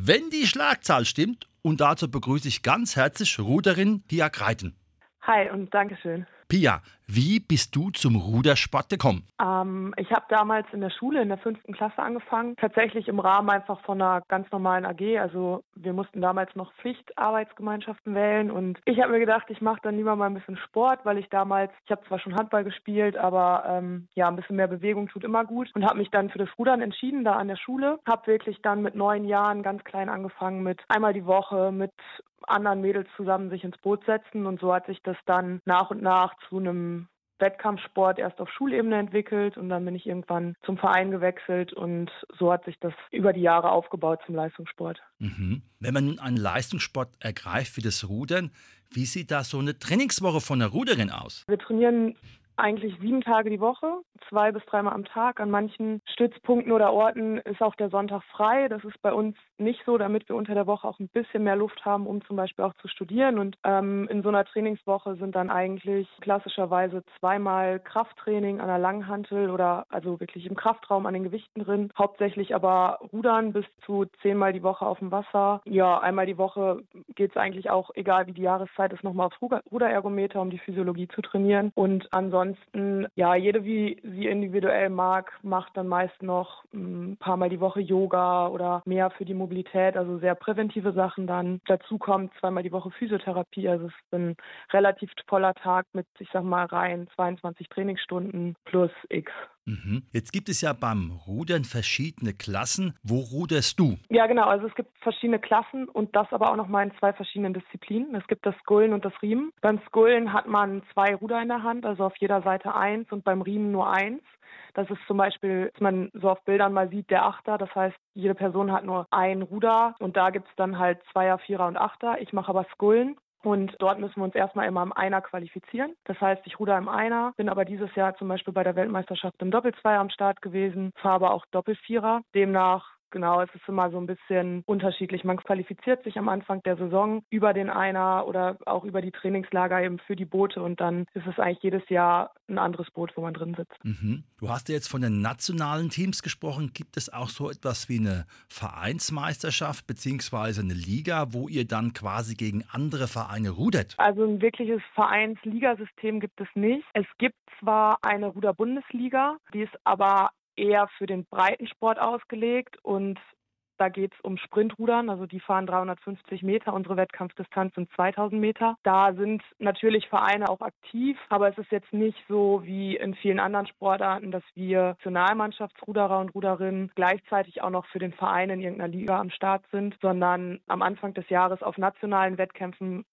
wenn die Schlagzahl stimmt, und dazu begrüße ich ganz herzlich Ruderin Pia Kreiten. Hi und Dankeschön. Pia, wie bist du zum Rudersport gekommen? Ähm, ich habe damals in der Schule in der fünften Klasse angefangen, tatsächlich im Rahmen einfach von einer ganz normalen AG. Also wir mussten damals noch Pflichtarbeitsgemeinschaften wählen und ich habe mir gedacht, ich mache dann lieber mal ein bisschen Sport, weil ich damals, ich habe zwar schon Handball gespielt, aber ähm, ja, ein bisschen mehr Bewegung tut immer gut und habe mich dann für das Rudern entschieden, da an der Schule. Habe wirklich dann mit neun Jahren ganz klein angefangen mit einmal die Woche, mit anderen Mädels zusammen sich ins Boot setzen und so hat sich das dann nach und nach zu einem Wettkampfsport erst auf Schulebene entwickelt und dann bin ich irgendwann zum Verein gewechselt und so hat sich das über die Jahre aufgebaut zum Leistungssport. Mhm. Wenn man einen Leistungssport ergreift wie das Rudern, wie sieht da so eine Trainingswoche von einer Ruderin aus? Wir trainieren eigentlich sieben Tage die Woche, zwei bis dreimal am Tag. An manchen Stützpunkten oder Orten ist auch der Sonntag frei. Das ist bei uns nicht so, damit wir unter der Woche auch ein bisschen mehr Luft haben, um zum Beispiel auch zu studieren. Und ähm, in so einer Trainingswoche sind dann eigentlich klassischerweise zweimal Krafttraining an der Langhantel oder also wirklich im Kraftraum an den Gewichten drin. Hauptsächlich aber Rudern bis zu zehnmal die Woche auf dem Wasser. Ja, einmal die Woche geht es eigentlich auch, egal wie die Jahreszeit ist, nochmal aufs Ruderergometer, um die Physiologie zu trainieren. Und ansonsten ansonsten, ja, jede wie sie individuell mag, macht dann meist noch ein paar Mal die Woche Yoga oder mehr für die Mobilität, also sehr präventive Sachen dann. Dazu kommt zweimal die Woche Physiotherapie, also es ist ein relativ voller Tag mit, ich sag mal, rein 22 Trainingsstunden plus X. Mhm. Jetzt gibt es ja beim Rudern verschiedene Klassen. Wo ruderst du? Ja, genau. Also es gibt verschiedene Klassen und das aber auch nochmal in zwei verschiedenen Disziplinen. Es gibt das Skullen und das Riemen. Beim Skullen hat man zwei Ruder in der Hand, also auf jeder Seite eins und beim Riemen nur eins. Das ist zum Beispiel, was man so auf Bildern mal sieht, der Achter. Das heißt, jede Person hat nur ein Ruder und da gibt es dann halt Zweier, Vierer und Achter. Ich mache aber Skullen und dort müssen wir uns erstmal immer im Einer qualifizieren. Das heißt, ich ruder im Einer, bin aber dieses Jahr zum Beispiel bei der Weltmeisterschaft im Doppelzweier am Start gewesen, fahre aber auch Doppelvierer. Demnach Genau, es ist immer so ein bisschen unterschiedlich. Man qualifiziert sich am Anfang der Saison über den Einer oder auch über die Trainingslager eben für die Boote und dann ist es eigentlich jedes Jahr ein anderes Boot, wo man drin sitzt. Mhm. Du hast ja jetzt von den nationalen Teams gesprochen. Gibt es auch so etwas wie eine Vereinsmeisterschaft bzw. eine Liga, wo ihr dann quasi gegen andere Vereine rudert? Also ein wirkliches Vereinsligasystem gibt es nicht. Es gibt zwar eine Ruder-Bundesliga, die ist aber eher für den Breitensport ausgelegt und da geht es um Sprintrudern, also die fahren 350 Meter. Unsere Wettkampfdistanz sind 2000 Meter. Da sind natürlich Vereine auch aktiv, aber es ist jetzt nicht so wie in vielen anderen Sportarten, dass wir Nationalmannschaftsruderer und Ruderinnen gleichzeitig auch noch für den Verein in irgendeiner Liga am Start sind, sondern am Anfang des Jahres auf nationalen Wettkämpfen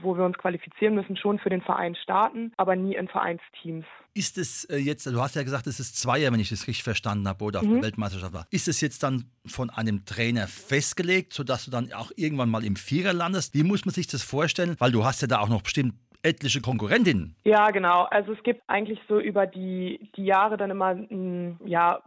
wo wir uns qualifizieren müssen, schon für den Verein starten, aber nie in Vereinsteams. Ist es äh, jetzt, du hast ja gesagt, es ist Zweier, wenn ich das richtig verstanden habe, oder auf mhm. der Weltmeisterschaft war. Ist es jetzt dann von einem Trainer festgelegt, sodass du dann auch irgendwann mal im Vierer landest? Wie muss man sich das vorstellen? Weil du hast ja da auch noch bestimmt etliche Konkurrentinnen. Ja, genau. Also es gibt eigentlich so über die, die Jahre dann immer ein, ja,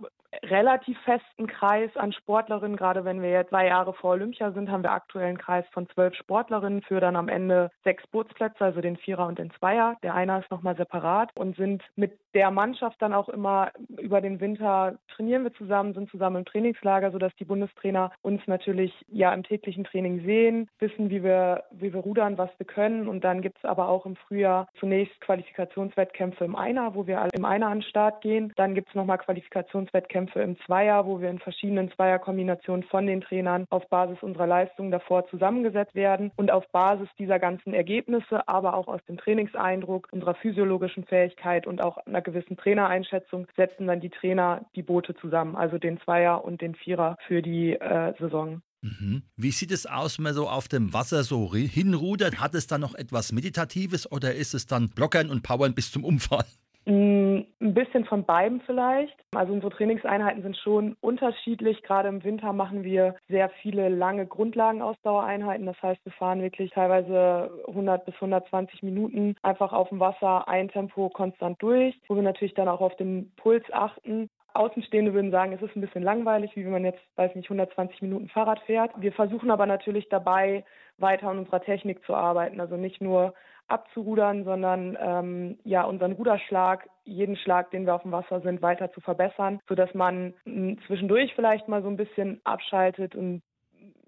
relativ festen Kreis an Sportlerinnen. Gerade wenn wir jetzt zwei Jahre vor Olympia sind, haben wir aktuell einen Kreis von zwölf Sportlerinnen für dann am Ende sechs Bootsplätze, also den Vierer und den Zweier. Der Einer ist nochmal separat und sind mit der Mannschaft dann auch immer über den Winter trainieren wir zusammen, sind zusammen im Trainingslager, sodass die Bundestrainer uns natürlich ja im täglichen Training sehen, wissen, wie wir, wie wir rudern, was wir können. Und dann gibt es aber auch im Frühjahr zunächst Qualifikationswettkämpfe im Einer, wo wir im Einer an den Start gehen. Dann gibt es nochmal Qualifikationswettkämpfe Wettkämpfe im Zweier, wo wir in verschiedenen Zweierkombinationen von den Trainern auf Basis unserer Leistung davor zusammengesetzt werden und auf Basis dieser ganzen Ergebnisse, aber auch aus dem Trainingseindruck, unserer physiologischen Fähigkeit und auch einer gewissen Trainereinschätzung setzen dann die Trainer die Boote zusammen, also den Zweier und den Vierer für die äh, Saison. Mhm. Wie sieht es aus, wenn man so auf dem Wasser so hinrudert? Hat es dann noch etwas Meditatives oder ist es dann Blockern und Powern bis zum Umfall? Mm, ein bisschen von beiden vielleicht. Also unsere Trainingseinheiten sind schon unterschiedlich. Gerade im Winter machen wir sehr viele lange Grundlagenausdauereinheiten. Das heißt, wir fahren wirklich teilweise 100 bis 120 Minuten einfach auf dem Wasser ein Tempo konstant durch, wo wir natürlich dann auch auf den Puls achten. Außenstehende würden sagen, es ist ein bisschen langweilig, wie wenn man jetzt, weiß nicht, 120 Minuten Fahrrad fährt. Wir versuchen aber natürlich dabei, weiter an unserer Technik zu arbeiten. Also nicht nur abzurudern, sondern ähm, ja unseren Ruderschlag, jeden Schlag, den wir auf dem Wasser sind, weiter zu verbessern, sodass man hm, zwischendurch vielleicht mal so ein bisschen abschaltet und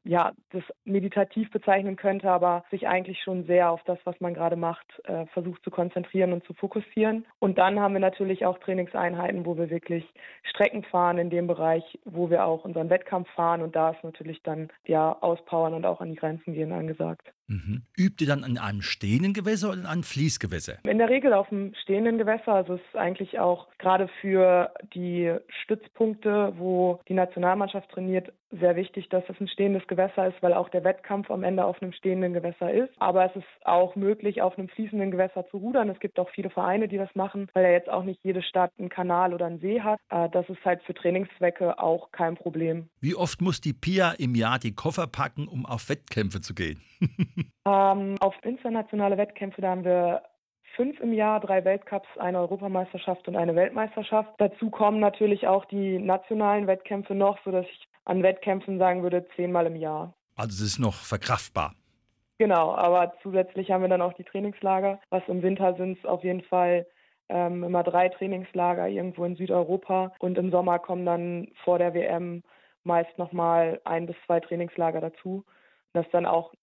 ja, das meditativ bezeichnen könnte, aber sich eigentlich schon sehr auf das, was man gerade macht, äh, versucht zu konzentrieren und zu fokussieren. Und dann haben wir natürlich auch Trainingseinheiten, wo wir wirklich Strecken fahren in dem Bereich, wo wir auch unseren Wettkampf fahren. Und da ist natürlich dann ja auspowern und auch an die Grenzen gehen angesagt. Mhm. Übt ihr dann in einem stehenden Gewässer oder in einem Fließgewässer? In der Regel auf dem stehenden Gewässer. Also es ist eigentlich auch gerade für die Stützpunkte, wo die Nationalmannschaft trainiert, sehr wichtig, dass es ein stehendes Gewässer ist, weil auch der Wettkampf am Ende auf einem stehenden Gewässer ist. Aber es ist auch möglich, auf einem fließenden Gewässer zu rudern. Es gibt auch viele Vereine, die das machen, weil ja jetzt auch nicht jede Stadt einen Kanal oder einen See hat. Äh, das ist halt für Trainingszwecke auch kein Problem. Wie oft muss die Pia im Jahr die Koffer packen, um auf Wettkämpfe zu gehen? ähm, auf internationale Wettkämpfe, da haben wir fünf im Jahr, drei Weltcups, eine Europameisterschaft und eine Weltmeisterschaft. Dazu kommen natürlich auch die nationalen Wettkämpfe noch, sodass ich an Wettkämpfen sagen würde, zehnmal im Jahr. Also es ist noch verkraftbar. Genau, aber zusätzlich haben wir dann auch die Trainingslager. Was im Winter sind es auf jeden Fall ähm, immer drei Trainingslager irgendwo in Südeuropa und im Sommer kommen dann vor der WM meist nochmal ein bis zwei Trainingslager dazu. Das dann auch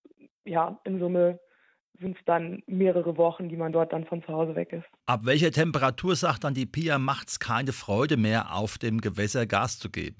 ja, in Summe sind es dann mehrere Wochen, die man dort dann von zu Hause weg ist. Ab welcher Temperatur sagt dann die Pia, macht es keine Freude mehr, auf dem Gewässer Gas zu geben?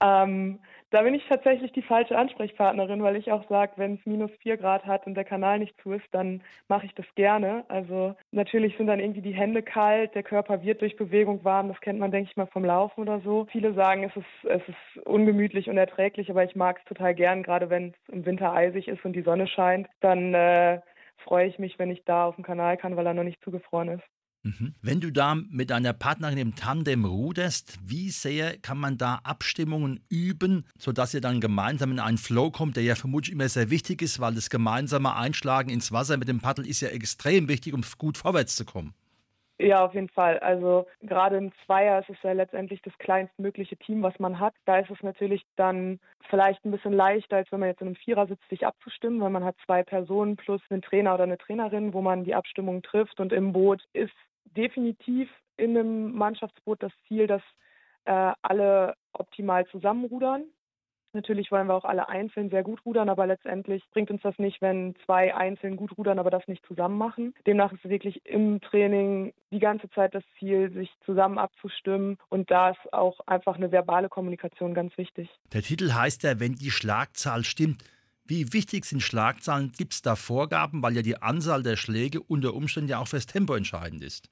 ähm, da bin ich tatsächlich die falsche Ansprechpartnerin, weil ich auch sage, wenn es minus vier Grad hat und der Kanal nicht zu ist, dann mache ich das gerne. Also natürlich sind dann irgendwie die Hände kalt, der Körper wird durch Bewegung warm, das kennt man, denke ich mal, vom Laufen oder so. Viele sagen, es ist, es ist ungemütlich und erträglich, aber ich mag es total gern, gerade wenn es im Winter eisig ist und die Sonne scheint, dann äh, freue ich mich, wenn ich da auf dem Kanal kann, weil er noch nicht zugefroren ist. Mhm. Wenn du da mit deiner Partnerin im Tandem ruderst, wie sehr kann man da Abstimmungen üben, sodass ihr dann gemeinsam in einen Flow kommt, der ja vermutlich immer sehr wichtig ist, weil das gemeinsame Einschlagen ins Wasser mit dem Paddel ist ja extrem wichtig, um gut vorwärts zu kommen. Ja, auf jeden Fall. Also gerade im Zweier ist es ja letztendlich das kleinstmögliche Team, was man hat. Da ist es natürlich dann vielleicht ein bisschen leichter, als wenn man jetzt in einem Vierer sitzt, sich abzustimmen, weil man hat zwei Personen plus einen Trainer oder eine Trainerin, wo man die Abstimmung trifft. Und im Boot ist definitiv in einem Mannschaftsboot das Ziel, dass äh, alle optimal zusammenrudern. Natürlich wollen wir auch alle einzeln sehr gut rudern, aber letztendlich bringt uns das nicht, wenn zwei einzeln gut rudern, aber das nicht zusammen machen. Demnach ist wirklich im Training die ganze Zeit das Ziel, sich zusammen abzustimmen und da ist auch einfach eine verbale Kommunikation ganz wichtig. Der Titel heißt ja, wenn die Schlagzahl stimmt. Wie wichtig sind Schlagzahlen? Gibt es da Vorgaben, weil ja die Anzahl der Schläge unter Umständen ja auch fürs Tempo entscheidend ist?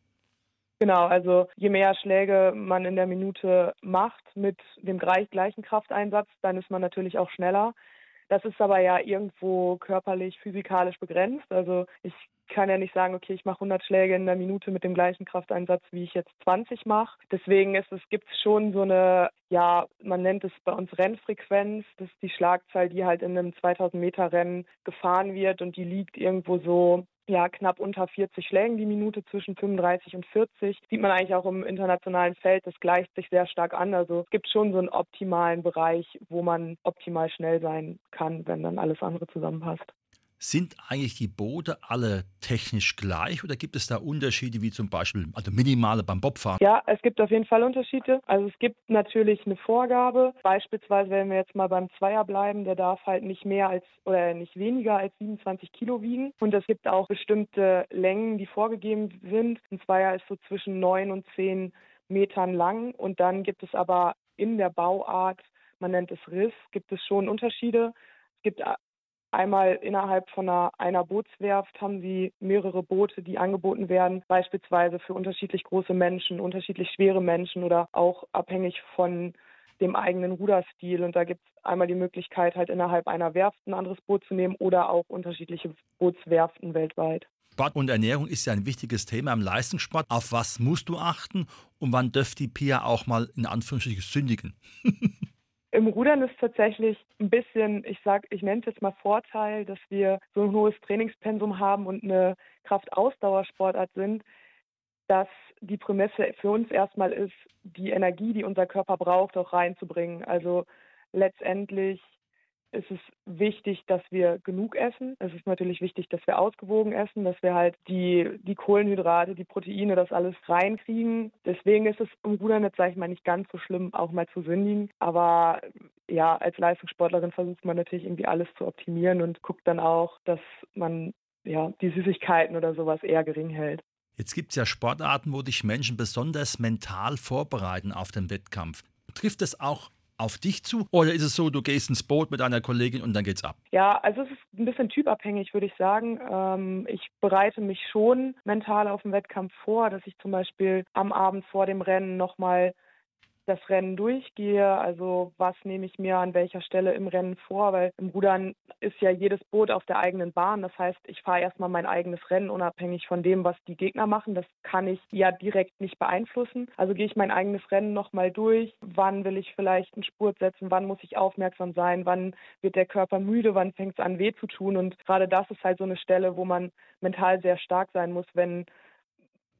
Genau, also je mehr Schläge man in der Minute macht mit dem gleichen Krafteinsatz, dann ist man natürlich auch schneller. Das ist aber ja irgendwo körperlich, physikalisch begrenzt. Also ich kann ja nicht sagen, okay, ich mache 100 Schläge in der Minute mit dem gleichen Krafteinsatz, wie ich jetzt 20 mache. Deswegen ist es gibt schon so eine, ja, man nennt es bei uns Rennfrequenz. Das ist die Schlagzahl, die halt in einem 2000 Meter Rennen gefahren wird und die liegt irgendwo so ja, knapp unter 40 Schlägen die Minute, zwischen 35 und 40. Sieht man eigentlich auch im internationalen Feld, das gleicht sich sehr stark an. Also es gibt schon so einen optimalen Bereich, wo man optimal schnell sein kann, wenn dann alles andere zusammenpasst. Sind eigentlich die Boote alle technisch gleich oder gibt es da Unterschiede wie zum Beispiel, also minimale beim Bobfahren? Ja, es gibt auf jeden Fall Unterschiede. Also es gibt natürlich eine Vorgabe. Beispielsweise, wenn wir jetzt mal beim Zweier bleiben, der darf halt nicht mehr als oder nicht weniger als 27 Kilo wiegen. Und es gibt auch bestimmte Längen, die vorgegeben sind. Ein Zweier ist so zwischen 9 und 10 Metern lang. Und dann gibt es aber in der Bauart, man nennt es Riss, gibt es schon Unterschiede. Es gibt Einmal innerhalb von einer, einer Bootswerft haben sie mehrere Boote, die angeboten werden, beispielsweise für unterschiedlich große Menschen, unterschiedlich schwere Menschen oder auch abhängig von dem eigenen Ruderstil. Und da gibt es einmal die Möglichkeit, halt innerhalb einer Werft ein anderes Boot zu nehmen oder auch unterschiedliche Bootswerften weltweit. Sport und Ernährung ist ja ein wichtiges Thema im Leistungssport. Auf was musst du achten und wann dürft die Pia auch mal in Anführungsstrichen sündigen? Im Rudern ist tatsächlich ein bisschen, ich sag, ich nenne es jetzt mal Vorteil, dass wir so ein hohes Trainingspensum haben und eine Kraftausdauersportart sind, dass die Prämisse für uns erstmal ist, die Energie, die unser Körper braucht, auch reinzubringen. Also letztendlich ist es wichtig, dass wir genug essen. Es ist natürlich wichtig, dass wir ausgewogen essen, dass wir halt die, die Kohlenhydrate, die Proteine, das alles reinkriegen. Deswegen ist es im Rudern jetzt, sage ich mal, nicht ganz so schlimm, auch mal zu sündigen. Aber ja, als Leistungssportlerin versucht man natürlich irgendwie alles zu optimieren und guckt dann auch, dass man ja die Süßigkeiten oder sowas eher gering hält. Jetzt gibt es ja Sportarten, wo dich Menschen besonders mental vorbereiten auf den Wettkampf. Trifft es auch auf dich zu? Oder ist es so, du gehst ins Boot mit einer Kollegin und dann geht's ab? Ja, also es ist ein bisschen typabhängig, würde ich sagen. Ähm, ich bereite mich schon mental auf den Wettkampf vor, dass ich zum Beispiel am Abend vor dem Rennen nochmal das Rennen durchgehe. Also was nehme ich mir an welcher Stelle im Rennen vor, weil im Rudern ist ja jedes Boot auf der eigenen Bahn. Das heißt, ich fahre erstmal mein eigenes Rennen unabhängig von dem, was die Gegner machen. Das kann ich ja direkt nicht beeinflussen. Also gehe ich mein eigenes Rennen nochmal durch. Wann will ich vielleicht einen Spurt setzen? Wann muss ich aufmerksam sein? Wann wird der Körper müde? Wann fängt es an weh zu tun? Und gerade das ist halt so eine Stelle, wo man mental sehr stark sein muss, wenn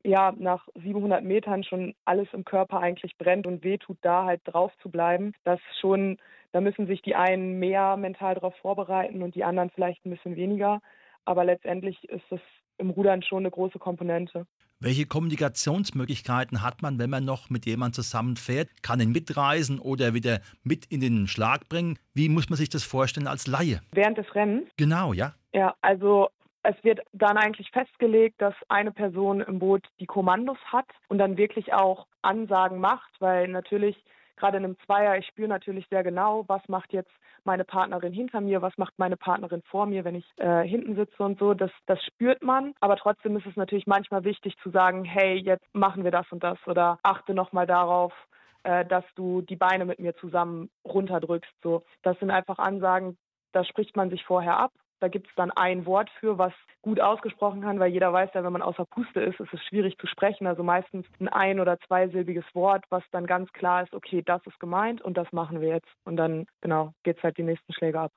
ja nach 700 Metern schon alles im Körper eigentlich brennt und wehtut, da halt drauf zu bleiben. Das schon, da müssen sich die einen mehr mental darauf vorbereiten und die anderen vielleicht ein bisschen weniger. Aber letztendlich ist es im Rudern schon eine große Komponente. Welche Kommunikationsmöglichkeiten hat man, wenn man noch mit jemandem zusammenfährt? Kann ihn mitreisen oder wieder mit in den Schlag bringen? Wie muss man sich das vorstellen als Laie? Während des Rennens? Genau, ja. Ja, also es wird dann eigentlich festgelegt, dass eine Person im Boot die Kommandos hat und dann wirklich auch Ansagen macht, weil natürlich gerade in einem Zweier, ich spüre natürlich sehr genau, was macht jetzt meine Partnerin hinter mir, was macht meine Partnerin vor mir, wenn ich äh, hinten sitze und so. Das, das spürt man. Aber trotzdem ist es natürlich manchmal wichtig zu sagen, hey, jetzt machen wir das und das oder achte nochmal darauf, äh, dass du die Beine mit mir zusammen runterdrückst. So, das sind einfach Ansagen, da spricht man sich vorher ab da gibt es dann ein Wort für, was gut ausgesprochen kann, weil jeder weiß ja, wenn man außer Puste ist, ist es schwierig zu sprechen. Also meistens ein ein- oder zweisilbiges Wort, was dann ganz klar ist, okay, das ist gemeint und das machen wir jetzt. Und dann, genau, geht es halt die nächsten Schläge ab.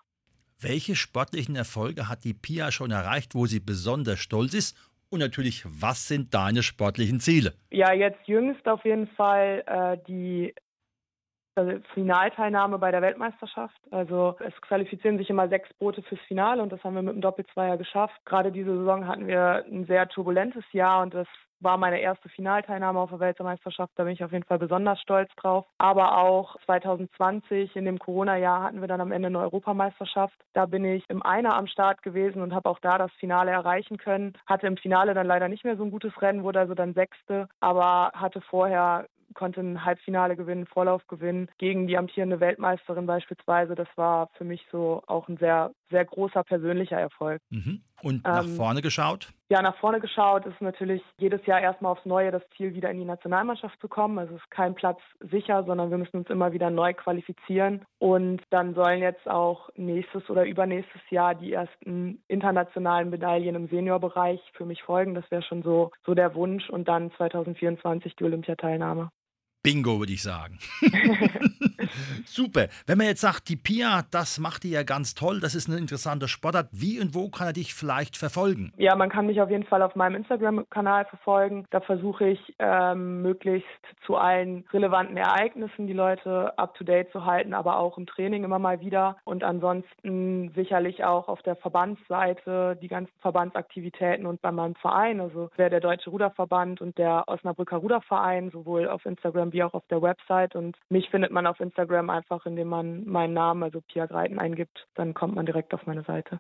Welche sportlichen Erfolge hat die Pia schon erreicht, wo sie besonders stolz ist? Und natürlich, was sind deine sportlichen Ziele? Ja, jetzt jüngst auf jeden Fall äh, die Finalteilnahme bei der Weltmeisterschaft. Also es qualifizieren sich immer sechs Boote fürs Finale und das haben wir mit dem Doppelzweier geschafft. Gerade diese Saison hatten wir ein sehr turbulentes Jahr und das war meine erste Finalteilnahme auf der Weltmeisterschaft. Da bin ich auf jeden Fall besonders stolz drauf. Aber auch 2020 in dem Corona-Jahr hatten wir dann am Ende eine Europameisterschaft. Da bin ich im Einer am Start gewesen und habe auch da das Finale erreichen können. Hatte im Finale dann leider nicht mehr so ein gutes Rennen, wurde also dann Sechste, aber hatte vorher konnte ein Halbfinale gewinnen, Vorlauf gewinnen gegen die amtierende Weltmeisterin beispielsweise. Das war für mich so auch ein sehr, sehr großer persönlicher Erfolg. Mhm. Und nach ähm, vorne geschaut? Ja, nach vorne geschaut ist natürlich jedes Jahr erstmal aufs Neue das Ziel, wieder in die Nationalmannschaft zu kommen. Also es ist kein Platz sicher, sondern wir müssen uns immer wieder neu qualifizieren. Und dann sollen jetzt auch nächstes oder übernächstes Jahr die ersten internationalen Medaillen im Seniorbereich für mich folgen. Das wäre schon so, so der Wunsch. Und dann 2024 die Olympiateilnahme. Bingo, würde ich sagen. Super. Wenn man jetzt sagt, die Pia, das macht die ja ganz toll, das ist ein interessanter Sportart. Wie und wo kann er dich vielleicht verfolgen? Ja, man kann mich auf jeden Fall auf meinem Instagram-Kanal verfolgen. Da versuche ich ähm, möglichst zu allen relevanten Ereignissen die Leute up-to-date zu halten, aber auch im Training immer mal wieder. Und ansonsten sicherlich auch auf der Verbandsseite die ganzen Verbandsaktivitäten und bei meinem Verein, also wäre der Deutsche Ruderverband und der Osnabrücker Ruderverein, sowohl auf Instagram wie wie auch auf der Website. Und mich findet man auf Instagram einfach, indem man meinen Namen, also Pia Greiten, eingibt. Dann kommt man direkt auf meine Seite.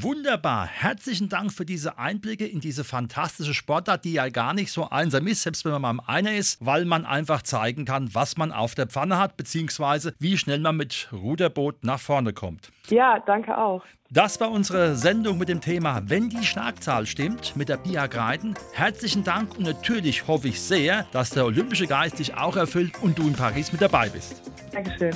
Wunderbar. Herzlichen Dank für diese Einblicke in diese fantastische Sportart, die ja gar nicht so einsam ist, selbst wenn man mal einer ist, weil man einfach zeigen kann, was man auf der Pfanne hat, beziehungsweise wie schnell man mit Ruderboot nach vorne kommt. Ja, danke auch. Das war unsere Sendung mit dem Thema Wenn die Schlagzahl stimmt mit der Pia Greiden. Herzlichen Dank und natürlich hoffe ich sehr, dass der olympische Geist dich auch erfüllt und du in Paris mit dabei bist. Dankeschön.